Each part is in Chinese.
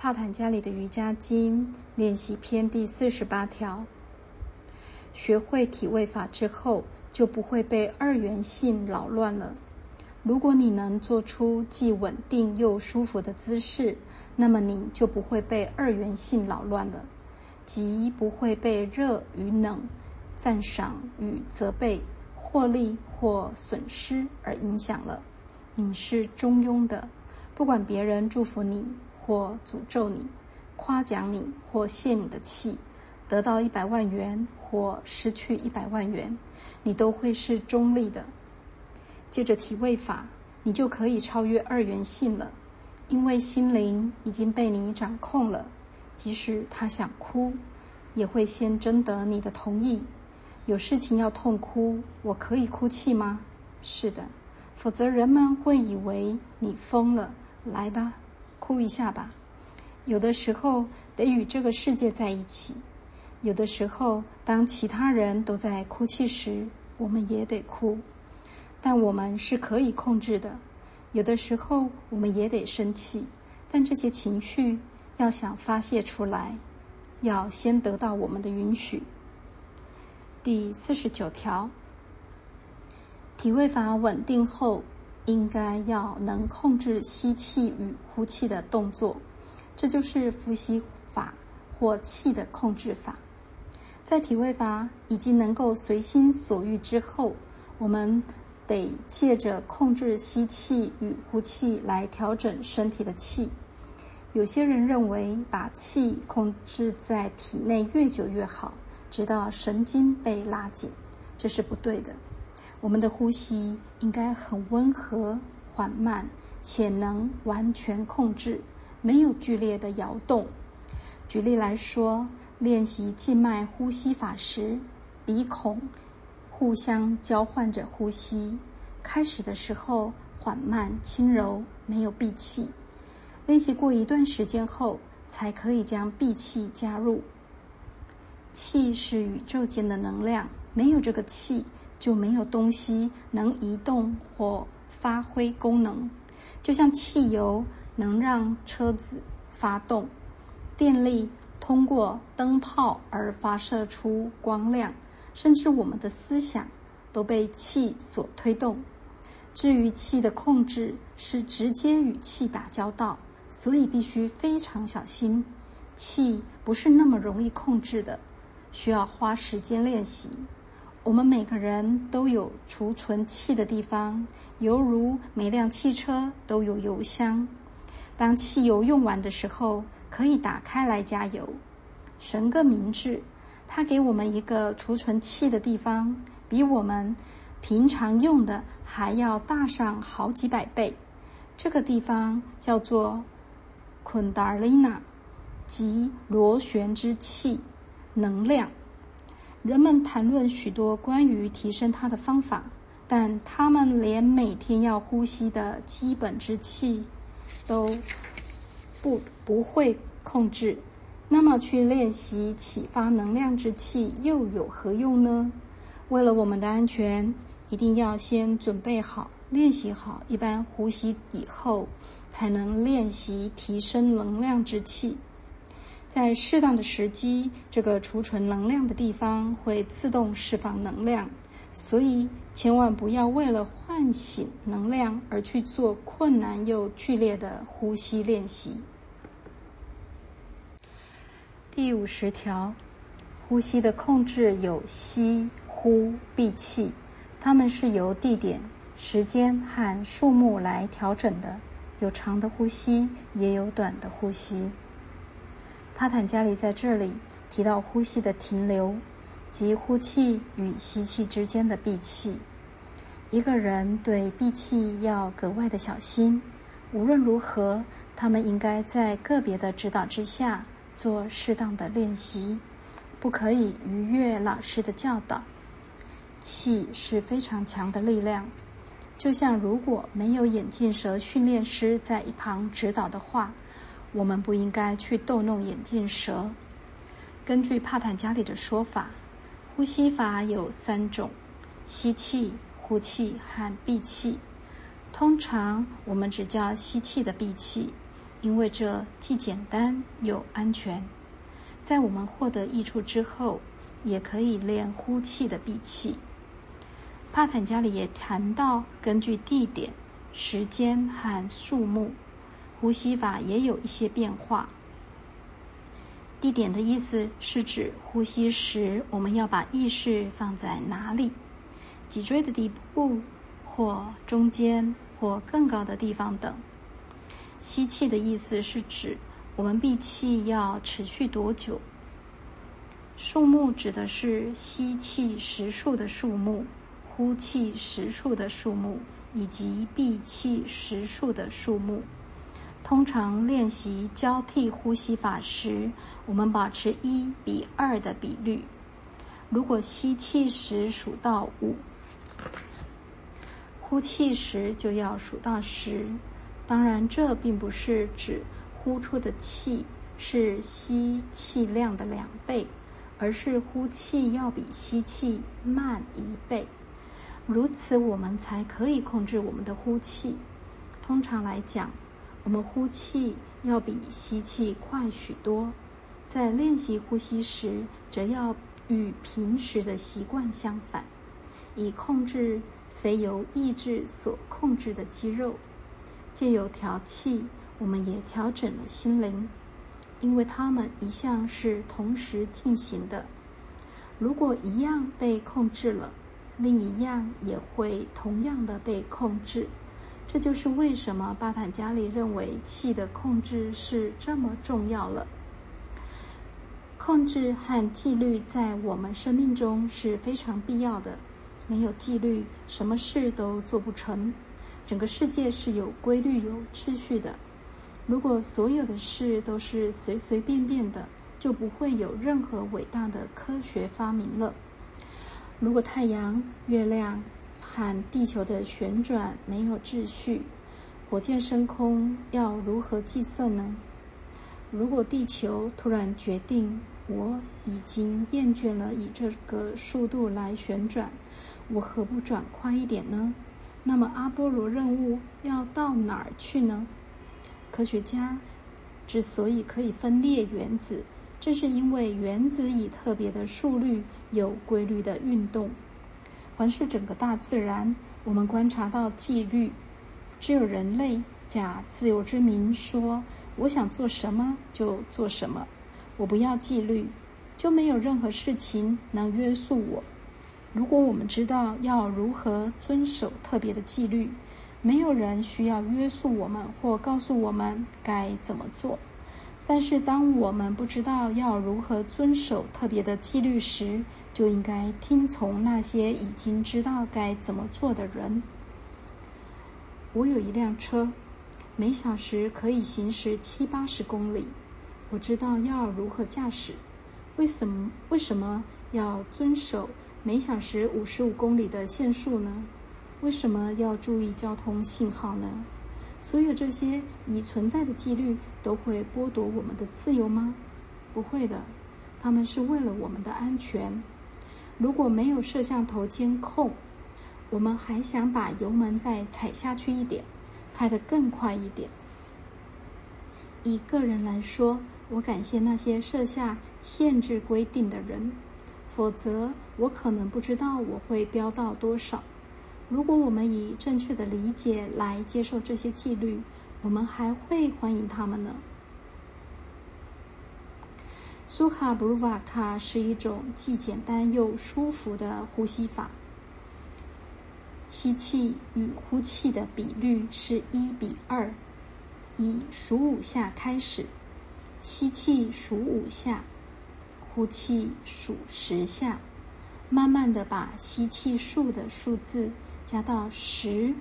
帕坦加里的瑜伽经练习篇第四十八条：学会体位法之后，就不会被二元性扰乱了。如果你能做出既稳定又舒服的姿势，那么你就不会被二元性扰乱了，即不会被热与冷、赞赏与责备、获利或损失而影响了。你是中庸的，不管别人祝福你或诅咒你，夸奖你或泄你的气，得到一百万元或失去一百万元，你都会是中立的。借着体位法，你就可以超越二元性了，因为心灵已经被你掌控了。即使他想哭，也会先征得你的同意。有事情要痛哭，我可以哭泣吗？是的，否则人们会以为你疯了。来吧，哭一下吧。有的时候得与这个世界在一起，有的时候当其他人都在哭泣时，我们也得哭。但我们是可以控制的，有的时候我们也得生气，但这些情绪要想发泄出来，要先得到我们的允许。第四十九条，体位法稳定后，应该要能控制吸气与呼气的动作，这就是呼吸法或气的控制法。在体位法已经能够随心所欲之后，我们。得借着控制吸气与呼气来调整身体的气。有些人认为把气控制在体内越久越好，直到神经被拉紧，这是不对的。我们的呼吸应该很温和、缓慢，且能完全控制，没有剧烈的摇动。举例来说，练习静脉呼吸法时，鼻孔。互相交换着呼吸，开始的时候缓慢轻柔，没有闭气。练习过一段时间后，才可以将闭气加入。气是宇宙间的能量，没有这个气，就没有东西能移动或发挥功能。就像汽油能让车子发动，电力通过灯泡而发射出光亮。甚至我们的思想都被气所推动。至于气的控制，是直接与气打交道，所以必须非常小心。气不是那么容易控制的，需要花时间练习。我们每个人都有储存气的地方，犹如每辆汽车都有油箱。当汽油用完的时候，可以打开来加油。神更明智。他给我们一个储存气的地方，比我们平常用的还要大上好几百倍。这个地方叫做昆达尔丽娜，即螺旋之气能量。人们谈论许多关于提升它的方法，但他们连每天要呼吸的基本之气都不不会控制。那么，去练习启发能量之气又有何用呢？为了我们的安全，一定要先准备好、练习好。一般呼吸以后，才能练习提升能量之气。在适当的时机，这个储存能量的地方会自动释放能量。所以，千万不要为了唤醒能量而去做困难又剧烈的呼吸练习。第五十条，呼吸的控制有吸、呼、闭气，它们是由地点、时间和数目来调整的，有长的呼吸，也有短的呼吸。帕坦加里在这里提到呼吸的停留，即呼气与吸气之间的闭气。一个人对闭气要格外的小心。无论如何，他们应该在个别的指导之下。做适当的练习，不可以逾越老师的教导。气是非常强的力量，就像如果没有眼镜蛇训练师在一旁指导的话，我们不应该去逗弄眼镜蛇。根据帕坦加里的说法，呼吸法有三种：吸气、呼气和闭气。通常我们只叫吸气的闭气。因为这既简单又安全。在我们获得益处之后，也可以练呼气的闭气。帕坦加里也谈到，根据地点、时间和数目，呼吸法也有一些变化。地点的意思是指呼吸时我们要把意识放在哪里，脊椎的底部，或中间，或更高的地方等。吸气的意思是指我们闭气要持续多久。数目指的是吸气时数的数目。呼气时数的数目以及闭气时数的数目。通常练习交替呼吸法时，我们保持一比二的比率。如果吸气时数到五，呼气时就要数到十。当然，这并不是指呼出的气是吸气量的两倍，而是呼气要比吸气慢一倍。如此，我们才可以控制我们的呼气。通常来讲，我们呼气要比吸气快许多。在练习呼吸时，则要与平时的习惯相反，以控制非由意志所控制的肌肉。借由调气，我们也调整了心灵，因为它们一向是同时进行的。如果一样被控制了，另一样也会同样的被控制，这就是为什么巴坦加里认为气的控制是这么重要了。控制和纪律在我们生命中是非常必要的，没有纪律，什么事都做不成。整个世界是有规律、有秩序的。如果所有的事都是随随便便的，就不会有任何伟大的科学发明了。如果太阳、月亮和地球的旋转没有秩序，火箭升空要如何计算呢？如果地球突然决定我已经厌倦了以这个速度来旋转，我何不转快一点呢？那么阿波罗任务要到哪儿去呢？科学家之所以可以分裂原子。正是因为原子以特别的速率有规律的运动，环视整个大自然，我们观察到纪律。只有人类假自由之名说：“我想做什么就做什么，我不要纪律，就没有任何事情能约束我。”如果我们知道要如何遵守特别的纪律，没有人需要约束我们或告诉我们该怎么做。但是，当我们不知道要如何遵守特别的纪律时，就应该听从那些已经知道该怎么做的人。我有一辆车，每小时可以行驶七八十公里。我知道要如何驾驶。为什么？为什么要遵守每小时五十五公里的限速呢？为什么要注意交通信号呢？所有这些已存在的纪律都会剥夺我们的自由吗？不会的，他们是为了我们的安全。如果没有摄像头监控，我们还想把油门再踩下去一点，开得更快一点。以个人来说，我感谢那些设下限制规定的人，否则我可能不知道我会飙到多少。如果我们以正确的理解来接受这些纪律，我们还会欢迎他们呢。苏卡布鲁瓦卡是一种既简单又舒服的呼吸法。吸气与呼气的比率是一比二，以数五下开始，吸气数五下，呼气数十下，慢慢的把吸气数的数字。加到十，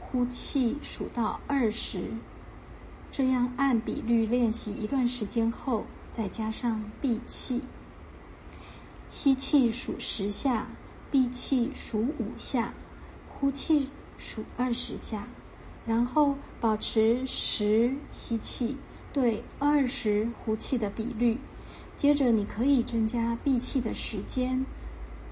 呼气数到二十，这样按比率练习一段时间后，再加上闭气。吸气数十下，闭气数五下，呼气数二十下，然后保持十吸气对二十呼气的比率。接着你可以增加闭气的时间，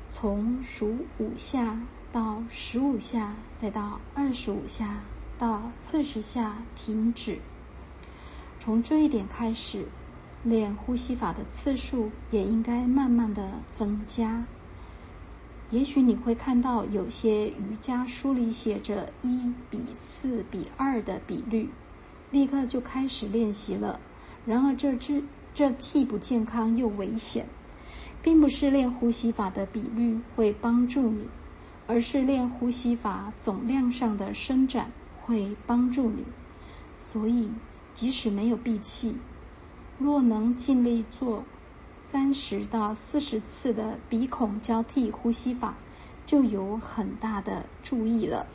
从数五下。到十五下，再到二十五下，到四十下停止。从这一点开始，练呼吸法的次数也应该慢慢的增加。也许你会看到有些瑜伽书里写着一比四比二的比率，立刻就开始练习了。然而这只这既不健康又危险，并不是练呼吸法的比率会帮助你，而是练呼吸法总量上的伸展会帮助你。所以即使没有闭气，若能尽力做。三十到四十次的鼻孔交替呼吸法，就有很大的注意了。